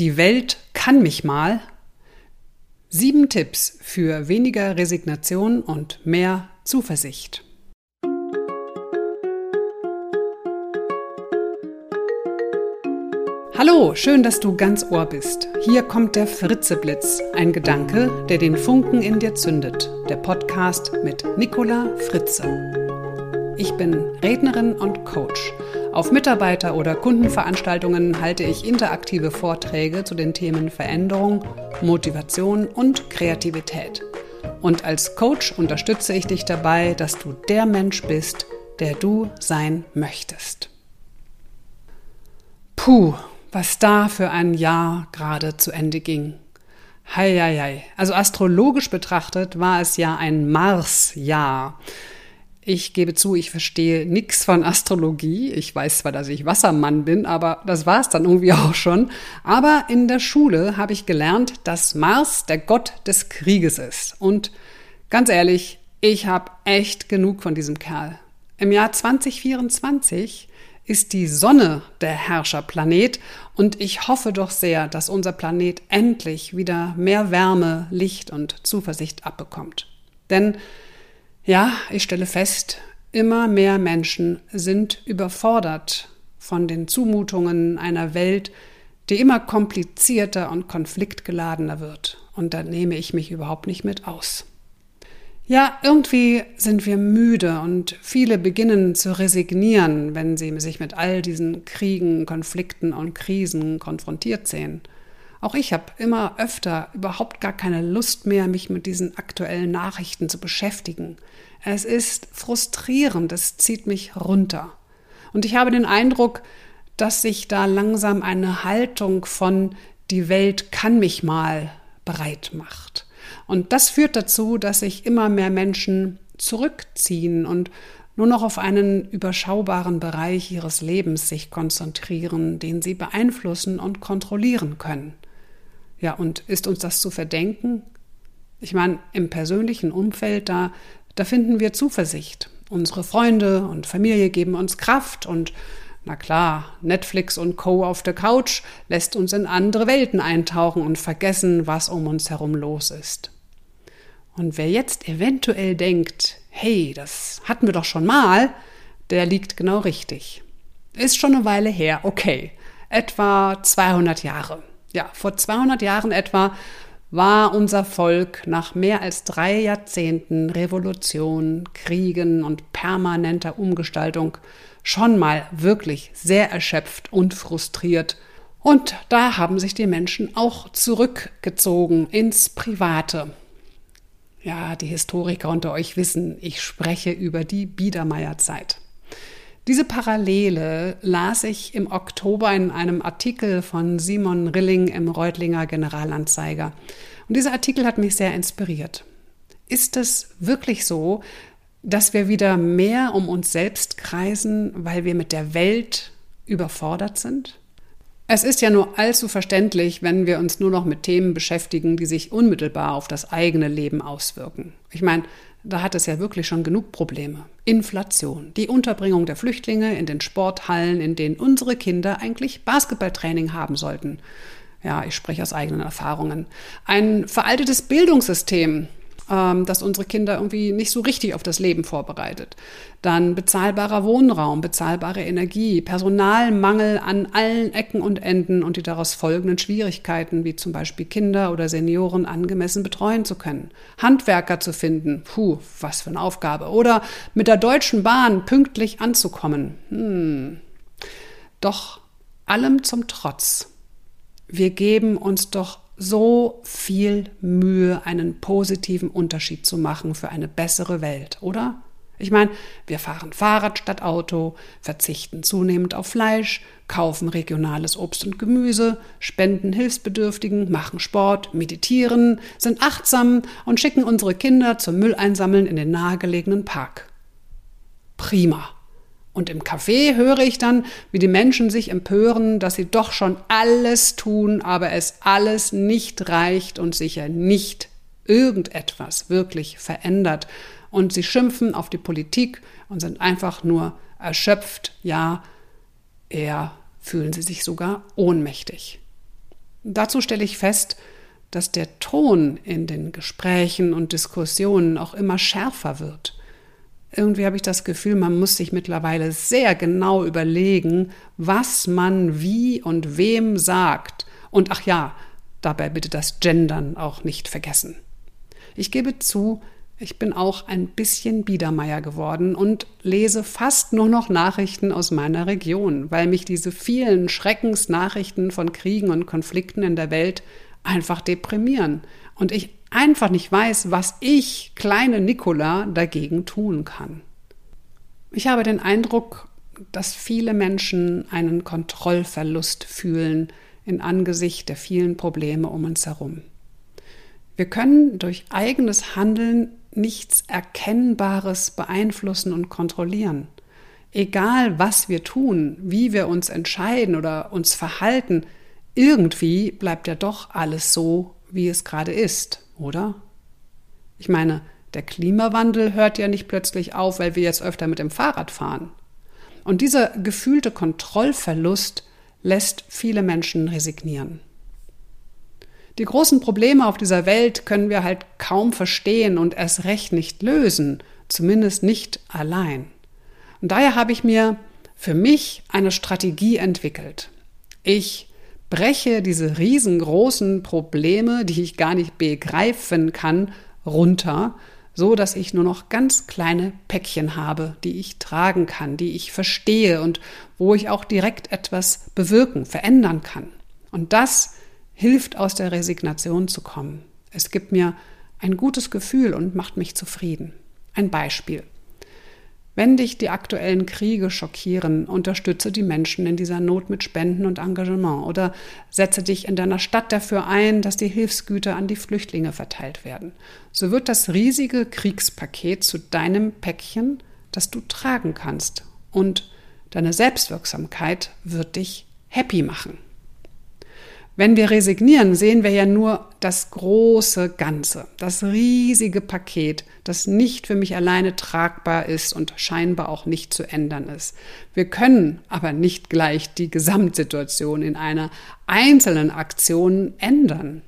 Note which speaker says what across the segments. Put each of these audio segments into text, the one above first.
Speaker 1: Die Welt kann mich mal. Sieben Tipps für weniger Resignation und mehr Zuversicht. Hallo, schön, dass du ganz Ohr bist. Hier kommt der Fritzeblitz, ein Gedanke, der den Funken in dir zündet. Der Podcast mit Nicola Fritze. Ich bin Rednerin und Coach auf Mitarbeiter- oder Kundenveranstaltungen halte ich interaktive Vorträge zu den Themen Veränderung, Motivation und Kreativität. Und als Coach unterstütze ich dich dabei, dass du der Mensch bist, der du sein möchtest. Puh, was da für ein Jahr gerade zu Ende ging. Heieiei. Also astrologisch betrachtet war es ja ein Mars-Jahr. Ich gebe zu, ich verstehe nichts von Astrologie. Ich weiß zwar, dass ich Wassermann bin, aber das war es dann irgendwie auch schon. Aber in der Schule habe ich gelernt, dass Mars der Gott des Krieges ist. Und ganz ehrlich, ich habe echt genug von diesem Kerl. Im Jahr 2024 ist die Sonne der Herrscherplanet und ich hoffe doch sehr, dass unser Planet endlich wieder mehr Wärme, Licht und Zuversicht abbekommt. Denn ja, ich stelle fest, immer mehr Menschen sind überfordert von den Zumutungen einer Welt, die immer komplizierter und konfliktgeladener wird. Und da nehme ich mich überhaupt nicht mit aus. Ja, irgendwie sind wir müde und viele beginnen zu resignieren, wenn sie sich mit all diesen Kriegen, Konflikten und Krisen konfrontiert sehen. Auch ich habe immer öfter überhaupt gar keine Lust mehr, mich mit diesen aktuellen Nachrichten zu beschäftigen. Es ist frustrierend, es zieht mich runter. Und ich habe den Eindruck, dass sich da langsam eine Haltung von die Welt kann mich mal bereit macht. Und das führt dazu, dass sich immer mehr Menschen zurückziehen und nur noch auf einen überschaubaren Bereich ihres Lebens sich konzentrieren, den sie beeinflussen und kontrollieren können. Ja, und ist uns das zu verdenken? Ich meine, im persönlichen Umfeld, da, da finden wir Zuversicht. Unsere Freunde und Familie geben uns Kraft und na klar, Netflix und Co. auf der Couch lässt uns in andere Welten eintauchen und vergessen, was um uns herum los ist. Und wer jetzt eventuell denkt, hey, das hatten wir doch schon mal, der liegt genau richtig. Ist schon eine Weile her, okay, etwa 200 Jahre. Ja, vor 200 Jahren etwa war unser Volk nach mehr als drei Jahrzehnten Revolution, Kriegen und permanenter Umgestaltung schon mal wirklich sehr erschöpft und frustriert. Und da haben sich die Menschen auch zurückgezogen ins Private. Ja, die Historiker unter euch wissen, ich spreche über die Biedermeierzeit. Diese Parallele las ich im Oktober in einem Artikel von Simon Rilling im Reutlinger Generalanzeiger. Und dieser Artikel hat mich sehr inspiriert. Ist es wirklich so, dass wir wieder mehr um uns selbst kreisen, weil wir mit der Welt überfordert sind? Es ist ja nur allzu verständlich, wenn wir uns nur noch mit Themen beschäftigen, die sich unmittelbar auf das eigene Leben auswirken. Ich meine, da hat es ja wirklich schon genug Probleme. Inflation, die Unterbringung der Flüchtlinge in den Sporthallen, in denen unsere Kinder eigentlich Basketballtraining haben sollten. Ja, ich spreche aus eigenen Erfahrungen. Ein veraltetes Bildungssystem, ähm, das unsere Kinder irgendwie nicht so richtig auf das Leben vorbereitet. Dann bezahlbarer Wohnraum, bezahlbare Energie, Personalmangel an allen Ecken und Enden und die daraus folgenden Schwierigkeiten, wie zum Beispiel Kinder oder Senioren angemessen betreuen zu können. Handwerker zu finden, puh, was für eine Aufgabe. Oder mit der Deutschen Bahn pünktlich anzukommen. Hm. Doch allem zum Trotz. Wir geben uns doch so viel Mühe, einen positiven Unterschied zu machen für eine bessere Welt, oder? Ich meine, wir fahren Fahrrad statt Auto, verzichten zunehmend auf Fleisch, kaufen regionales Obst und Gemüse, spenden Hilfsbedürftigen, machen Sport, meditieren, sind achtsam und schicken unsere Kinder zum Mülleinsammeln in den nahegelegenen Park. Prima. Und im Café höre ich dann, wie die Menschen sich empören, dass sie doch schon alles tun, aber es alles nicht reicht und sicher nicht irgendetwas wirklich verändert. Und sie schimpfen auf die Politik und sind einfach nur erschöpft, ja, eher fühlen sie sich sogar ohnmächtig. Dazu stelle ich fest, dass der Ton in den Gesprächen und Diskussionen auch immer schärfer wird. Irgendwie habe ich das Gefühl, man muss sich mittlerweile sehr genau überlegen, was man wie und wem sagt. Und ach ja, dabei bitte das Gendern auch nicht vergessen. Ich gebe zu, ich bin auch ein bisschen Biedermeier geworden und lese fast nur noch Nachrichten aus meiner Region, weil mich diese vielen Schreckensnachrichten von Kriegen und Konflikten in der Welt einfach deprimieren und ich einfach nicht weiß, was ich, kleine Nicola, dagegen tun kann. Ich habe den Eindruck, dass viele Menschen einen Kontrollverlust fühlen in Angesicht der vielen Probleme um uns herum. Wir können durch eigenes Handeln nichts Erkennbares beeinflussen und kontrollieren. Egal, was wir tun, wie wir uns entscheiden oder uns verhalten, irgendwie bleibt ja doch alles so, wie es gerade ist, oder? Ich meine, der Klimawandel hört ja nicht plötzlich auf, weil wir jetzt öfter mit dem Fahrrad fahren. Und dieser gefühlte Kontrollverlust lässt viele Menschen resignieren. Die großen Probleme auf dieser Welt können wir halt kaum verstehen und erst recht nicht lösen, zumindest nicht allein. Und daher habe ich mir für mich eine Strategie entwickelt. Ich breche diese riesengroßen Probleme, die ich gar nicht begreifen kann, runter, so dass ich nur noch ganz kleine Päckchen habe, die ich tragen kann, die ich verstehe und wo ich auch direkt etwas bewirken, verändern kann. Und das hilft aus der Resignation zu kommen. Es gibt mir ein gutes Gefühl und macht mich zufrieden. Ein Beispiel. Wenn dich die aktuellen Kriege schockieren, unterstütze die Menschen in dieser Not mit Spenden und Engagement oder setze dich in deiner Stadt dafür ein, dass die Hilfsgüter an die Flüchtlinge verteilt werden. So wird das riesige Kriegspaket zu deinem Päckchen, das du tragen kannst. Und deine Selbstwirksamkeit wird dich happy machen. Wenn wir resignieren, sehen wir ja nur das große Ganze, das riesige Paket, das nicht für mich alleine tragbar ist und scheinbar auch nicht zu ändern ist. Wir können aber nicht gleich die Gesamtsituation in einer einzelnen Aktion ändern.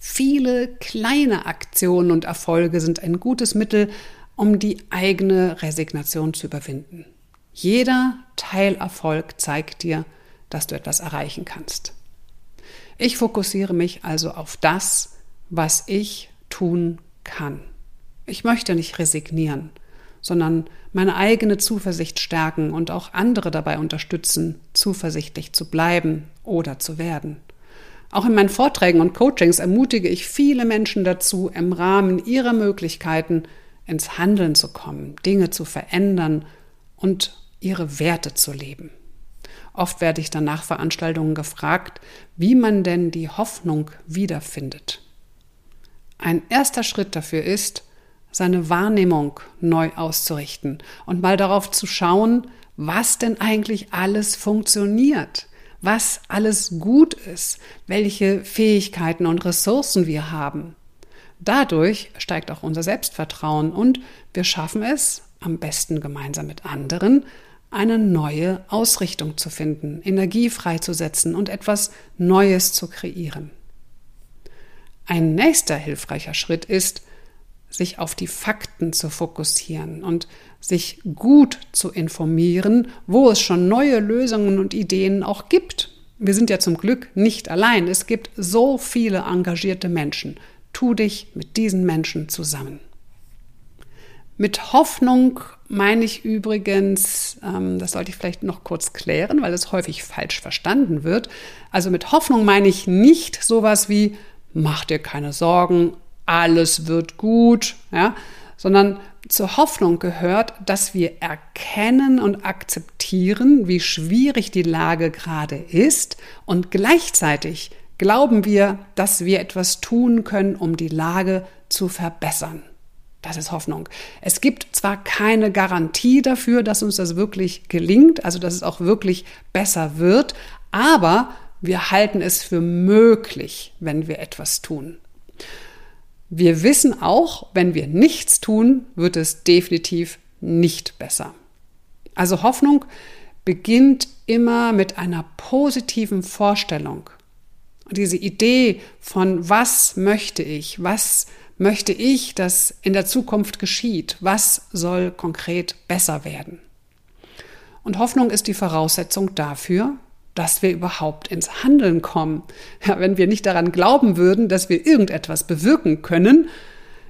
Speaker 1: Viele kleine Aktionen und Erfolge sind ein gutes Mittel, um die eigene Resignation zu überwinden. Jeder Teilerfolg zeigt dir, dass du etwas erreichen kannst. Ich fokussiere mich also auf das, was ich tun kann. Ich möchte nicht resignieren, sondern meine eigene Zuversicht stärken und auch andere dabei unterstützen, zuversichtlich zu bleiben oder zu werden. Auch in meinen Vorträgen und Coachings ermutige ich viele Menschen dazu, im Rahmen ihrer Möglichkeiten ins Handeln zu kommen, Dinge zu verändern und ihre Werte zu leben. Oft werde ich dann nach Veranstaltungen gefragt, wie man denn die Hoffnung wiederfindet. Ein erster Schritt dafür ist, seine Wahrnehmung neu auszurichten und mal darauf zu schauen, was denn eigentlich alles funktioniert, was alles gut ist, welche Fähigkeiten und Ressourcen wir haben. Dadurch steigt auch unser Selbstvertrauen und wir schaffen es, am besten gemeinsam mit anderen, eine neue Ausrichtung zu finden, Energie freizusetzen und etwas Neues zu kreieren. Ein nächster hilfreicher Schritt ist, sich auf die Fakten zu fokussieren und sich gut zu informieren, wo es schon neue Lösungen und Ideen auch gibt. Wir sind ja zum Glück nicht allein. Es gibt so viele engagierte Menschen. Tu dich mit diesen Menschen zusammen. Mit Hoffnung meine ich übrigens, ähm, das sollte ich vielleicht noch kurz klären, weil es häufig falsch verstanden wird. Also mit Hoffnung meine ich nicht sowas wie, mach dir keine Sorgen, alles wird gut, ja, sondern zur Hoffnung gehört, dass wir erkennen und akzeptieren, wie schwierig die Lage gerade ist und gleichzeitig glauben wir, dass wir etwas tun können, um die Lage zu verbessern. Das ist Hoffnung. Es gibt zwar keine Garantie dafür, dass uns das wirklich gelingt, also dass es auch wirklich besser wird, aber wir halten es für möglich, wenn wir etwas tun. Wir wissen auch, wenn wir nichts tun, wird es definitiv nicht besser. Also Hoffnung beginnt immer mit einer positiven Vorstellung. Und diese Idee von was möchte ich, was möchte ich, dass in der Zukunft geschieht, was soll konkret besser werden. Und Hoffnung ist die Voraussetzung dafür, dass wir überhaupt ins Handeln kommen. Ja, wenn wir nicht daran glauben würden, dass wir irgendetwas bewirken können,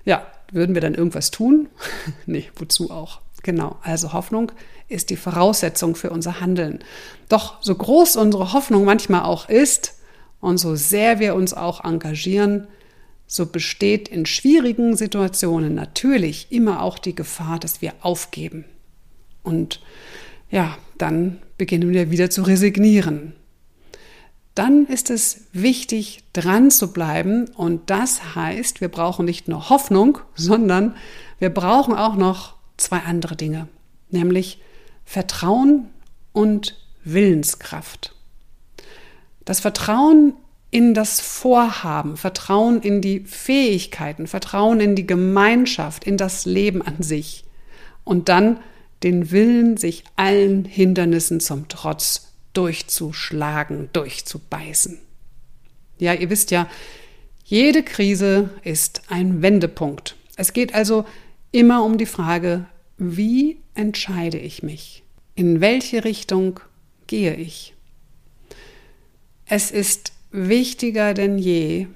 Speaker 1: ja, würden wir dann irgendwas tun? nee, wozu auch? Genau, also Hoffnung ist die Voraussetzung für unser Handeln. Doch so groß unsere Hoffnung manchmal auch ist und so sehr wir uns auch engagieren, so besteht in schwierigen Situationen natürlich immer auch die Gefahr, dass wir aufgeben. Und ja, dann beginnen wir wieder zu resignieren. Dann ist es wichtig, dran zu bleiben und das heißt, wir brauchen nicht nur Hoffnung, sondern wir brauchen auch noch zwei andere Dinge, nämlich Vertrauen und Willenskraft. Das Vertrauen in das Vorhaben, Vertrauen in die Fähigkeiten, Vertrauen in die Gemeinschaft, in das Leben an sich und dann den Willen, sich allen Hindernissen zum Trotz durchzuschlagen, durchzubeißen. Ja, ihr wisst ja, jede Krise ist ein Wendepunkt. Es geht also immer um die Frage, wie entscheide ich mich? In welche Richtung gehe ich? Es ist wichtiger denn je,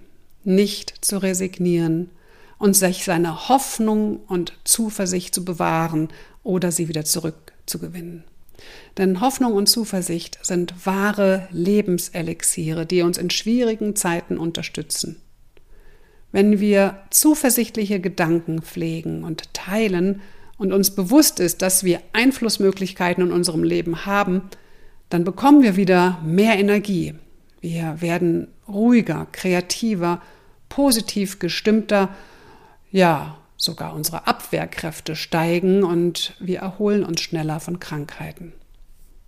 Speaker 1: nicht zu resignieren und sich seine Hoffnung und Zuversicht zu bewahren oder sie wieder zurückzugewinnen. Denn Hoffnung und Zuversicht sind wahre Lebenselixiere, die uns in schwierigen Zeiten unterstützen. Wenn wir zuversichtliche Gedanken pflegen und teilen und uns bewusst ist, dass wir Einflussmöglichkeiten in unserem Leben haben, dann bekommen wir wieder mehr Energie. Wir werden ruhiger, kreativer, positiv gestimmter, ja, sogar unsere Abwehrkräfte steigen und wir erholen uns schneller von Krankheiten.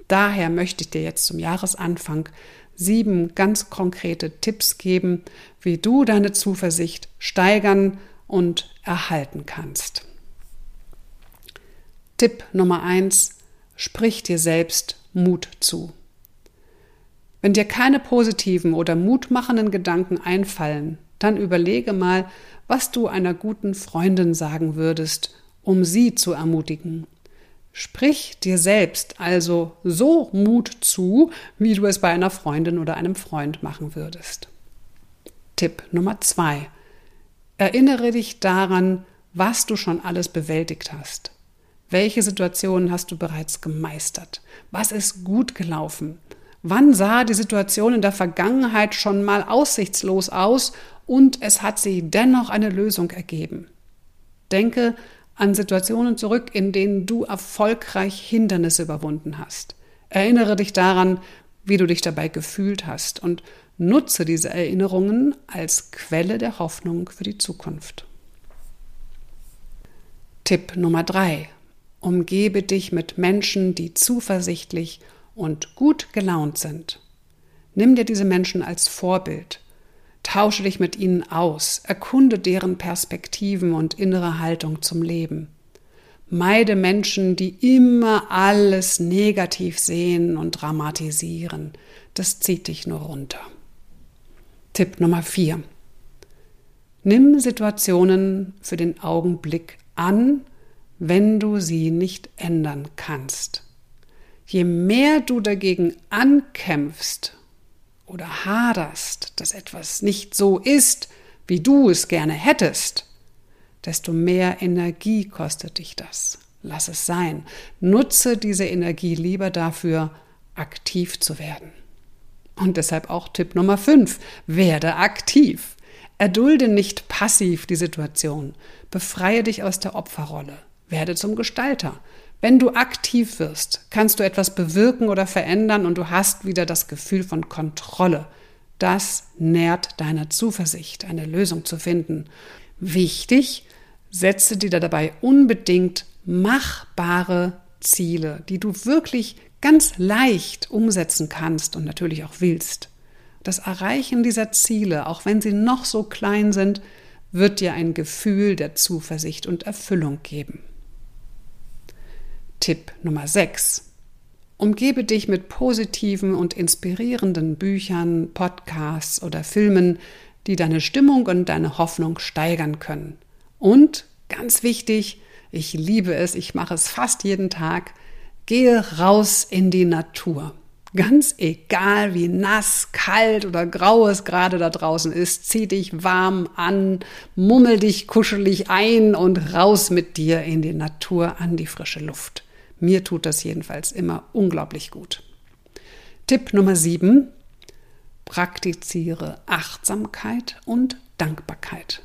Speaker 1: Daher möchte ich dir jetzt zum Jahresanfang sieben ganz konkrete Tipps geben, wie du deine Zuversicht steigern und erhalten kannst. Tipp Nummer eins: Sprich dir selbst Mut zu. Wenn dir keine positiven oder mutmachenden Gedanken einfallen, dann überlege mal, was du einer guten Freundin sagen würdest, um sie zu ermutigen. Sprich dir selbst also so Mut zu, wie du es bei einer Freundin oder einem Freund machen würdest. Tipp Nummer zwei. Erinnere dich daran, was du schon alles bewältigt hast. Welche Situationen hast du bereits gemeistert? Was ist gut gelaufen? Wann sah die Situation in der Vergangenheit schon mal aussichtslos aus und es hat sich dennoch eine Lösung ergeben? Denke an Situationen zurück, in denen du erfolgreich Hindernisse überwunden hast. Erinnere dich daran, wie du dich dabei gefühlt hast und nutze diese Erinnerungen als Quelle der Hoffnung für die Zukunft. Tipp Nummer drei: Umgebe dich mit Menschen, die zuversichtlich und gut gelaunt sind. Nimm dir diese Menschen als Vorbild. Tausche dich mit ihnen aus, erkunde deren Perspektiven und innere Haltung zum Leben. Meide Menschen, die immer alles negativ sehen und dramatisieren. Das zieht dich nur runter. Tipp Nummer 4. Nimm Situationen für den Augenblick an, wenn du sie nicht ändern kannst. Je mehr du dagegen ankämpfst oder haderst, dass etwas nicht so ist, wie du es gerne hättest, desto mehr Energie kostet dich das. Lass es sein. Nutze diese Energie lieber dafür, aktiv zu werden. Und deshalb auch Tipp Nummer 5. Werde aktiv. Erdulde nicht passiv die Situation. Befreie dich aus der Opferrolle. Werde zum Gestalter. Wenn du aktiv wirst, kannst du etwas bewirken oder verändern und du hast wieder das Gefühl von Kontrolle. Das nährt deine Zuversicht, eine Lösung zu finden. Wichtig, setze dir dabei unbedingt machbare Ziele, die du wirklich ganz leicht umsetzen kannst und natürlich auch willst. Das Erreichen dieser Ziele, auch wenn sie noch so klein sind, wird dir ein Gefühl der Zuversicht und Erfüllung geben. Tipp Nummer 6. Umgebe dich mit positiven und inspirierenden Büchern, Podcasts oder Filmen, die deine Stimmung und deine Hoffnung steigern können. Und ganz wichtig, ich liebe es, ich mache es fast jeden Tag, gehe raus in die Natur. Ganz egal, wie nass, kalt oder grau es gerade da draußen ist, zieh dich warm an, mummel dich kuschelig ein und raus mit dir in die Natur an die frische Luft. Mir tut das jedenfalls immer unglaublich gut. Tipp Nummer 7. Praktiziere Achtsamkeit und Dankbarkeit.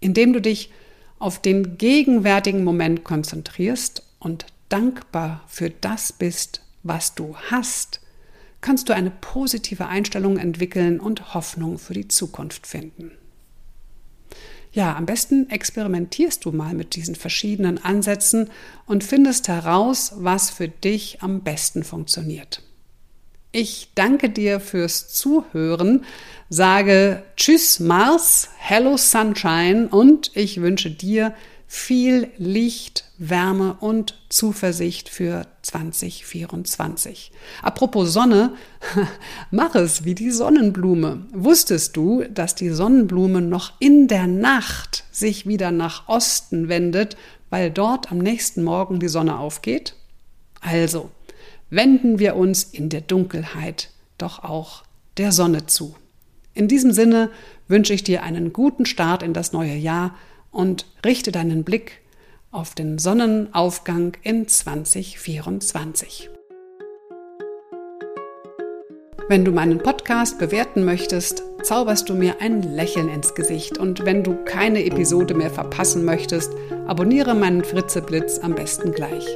Speaker 1: Indem du dich auf den gegenwärtigen Moment konzentrierst und dankbar für das bist, was du hast, kannst du eine positive Einstellung entwickeln und Hoffnung für die Zukunft finden. Ja, am besten experimentierst du mal mit diesen verschiedenen Ansätzen und findest heraus, was für dich am besten funktioniert. Ich danke dir fürs Zuhören, sage Tschüss Mars, Hello Sunshine und ich wünsche dir viel Licht, Wärme und Zuversicht für 2024. Apropos Sonne, mach es wie die Sonnenblume. Wusstest du, dass die Sonnenblume noch in der Nacht sich wieder nach Osten wendet, weil dort am nächsten Morgen die Sonne aufgeht? Also, wenden wir uns in der Dunkelheit doch auch der Sonne zu. In diesem Sinne wünsche ich dir einen guten Start in das neue Jahr und richte deinen Blick auf den Sonnenaufgang in 2024. Wenn du meinen Podcast bewerten möchtest, zauberst du mir ein Lächeln ins Gesicht und wenn du keine Episode mehr verpassen möchtest, abonniere meinen Fritzeblitz am besten gleich.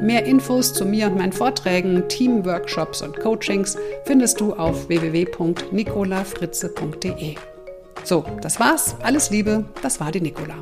Speaker 1: Mehr Infos zu mir und meinen Vorträgen, Teamworkshops und Coachings findest du auf www.nicolafritze.de. So, das war's. Alles Liebe, das war die Nicola.